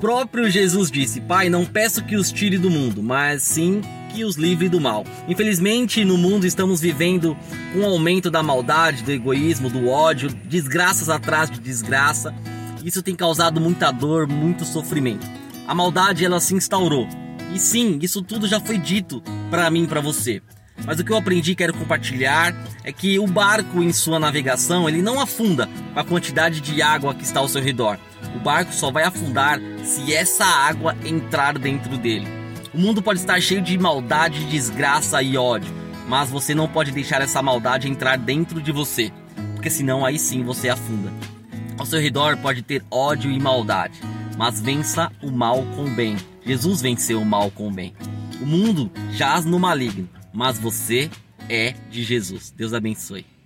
próprio Jesus disse: Pai, não peço que os tire do mundo, mas sim que os livre do mal. Infelizmente, no mundo estamos vivendo um aumento da maldade, do egoísmo, do ódio, desgraças atrás de desgraça. Isso tem causado muita dor, muito sofrimento. A maldade ela se instaurou. E sim, isso tudo já foi dito para mim para você. Mas o que eu aprendi e quero compartilhar é que o barco em sua navegação ele não afunda com a quantidade de água que está ao seu redor. O barco só vai afundar se essa água entrar dentro dele. O mundo pode estar cheio de maldade, desgraça e ódio, mas você não pode deixar essa maldade entrar dentro de você, porque senão aí sim você afunda. Ao seu redor pode ter ódio e maldade, mas vença o mal com o bem. Jesus venceu o mal com o bem. O mundo jaz no maligno, mas você é de Jesus. Deus abençoe.